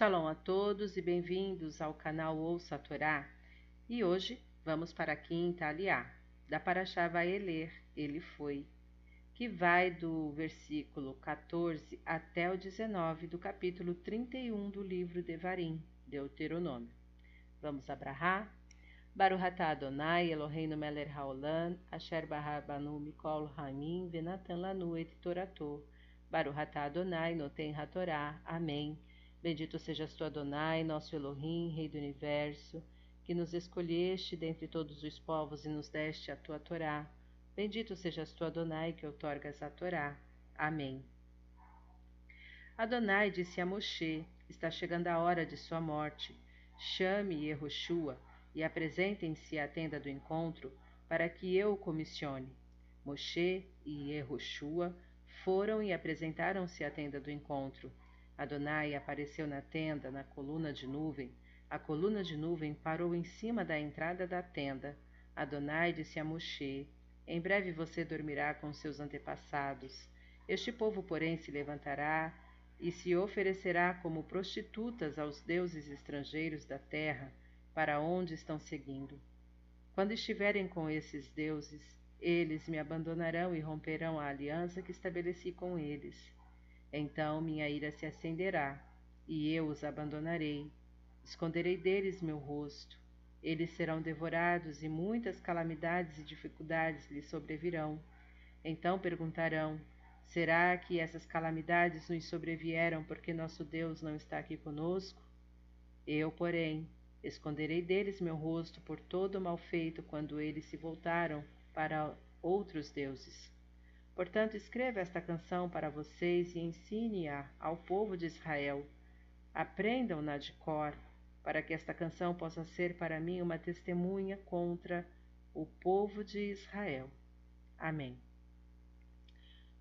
Shalom a todos e bem-vindos ao canal Ouça a Torá. E hoje vamos para a quinta aliá, da Paraxá Vaeler, ele foi, que vai do versículo 14 até o 19 do capítulo 31 do livro Devarim, Deuteronômio. Vamos abrahar? Baruch atah Adonai Eloheinu melech haolam, asher barra banu mikol hamim venatan lanu et torato. Baruch atah Adonai noten hatorá. Amém. Bendito sejas tu, Adonai, nosso Elohim, Rei do Universo, que nos escolheste dentre todos os povos e nos deste a tua Torá. Bendito sejas tu, Adonai, que outorgas a Torá. Amém. Adonai disse a Moshe: Está chegando a hora de sua morte. Chame Yehoshua e apresentem-se à tenda do encontro para que eu o comissione. Moshe e Yehoshua foram e apresentaram-se à tenda do encontro. Adonai apareceu na tenda, na coluna de nuvem. A coluna de nuvem parou em cima da entrada da tenda. Adonai disse a Moshe: Em breve você dormirá com seus antepassados. Este povo, porém, se levantará e se oferecerá como prostitutas aos deuses estrangeiros da terra, para onde estão seguindo. Quando estiverem com esses deuses, eles me abandonarão e romperão a aliança que estabeleci com eles. Então minha ira se acenderá, e eu os abandonarei. Esconderei deles meu rosto. Eles serão devorados, e muitas calamidades e dificuldades lhes sobrevirão. Então perguntarão: Será que essas calamidades nos sobrevieram porque nosso Deus não está aqui conosco? Eu, porém, esconderei deles meu rosto por todo o mal feito quando eles se voltaram para outros deuses. Portanto, escreva esta canção para vocês e ensine-a ao povo de Israel. Aprendam-na de cor, para que esta canção possa ser para mim uma testemunha contra o povo de Israel. Amém.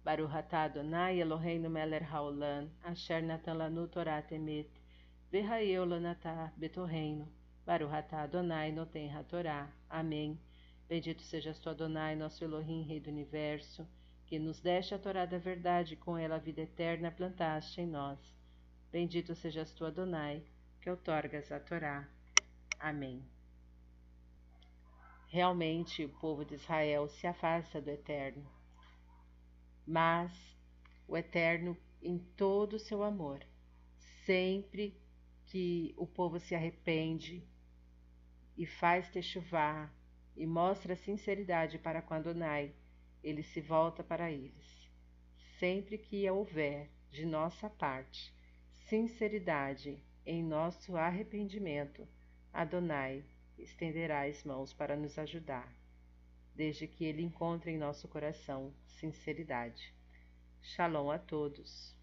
Baruch atah Adonai Eloheinu melech haolam, asher natan lanu Torah temet, v'hayeu lanatah betorreino. Baruch atah Adonai noten hatorá. Amém. Bendito sejas tu, Adonai, nosso Elohim, Rei do Universo, que nos deste a Torá da verdade, com ela a vida eterna plantaste em nós. Bendito sejas tu, Adonai, que outorgas a Torá. Amém. Realmente o povo de Israel se afasta do Eterno, mas o Eterno, em todo o seu amor, sempre que o povo se arrepende e faz techuvá e mostra sinceridade para com Adonai, ele se volta para eles. Sempre que houver, de nossa parte, sinceridade em nosso arrependimento, Adonai estenderá as mãos para nos ajudar, desde que ele encontre em nosso coração sinceridade. Shalom a todos.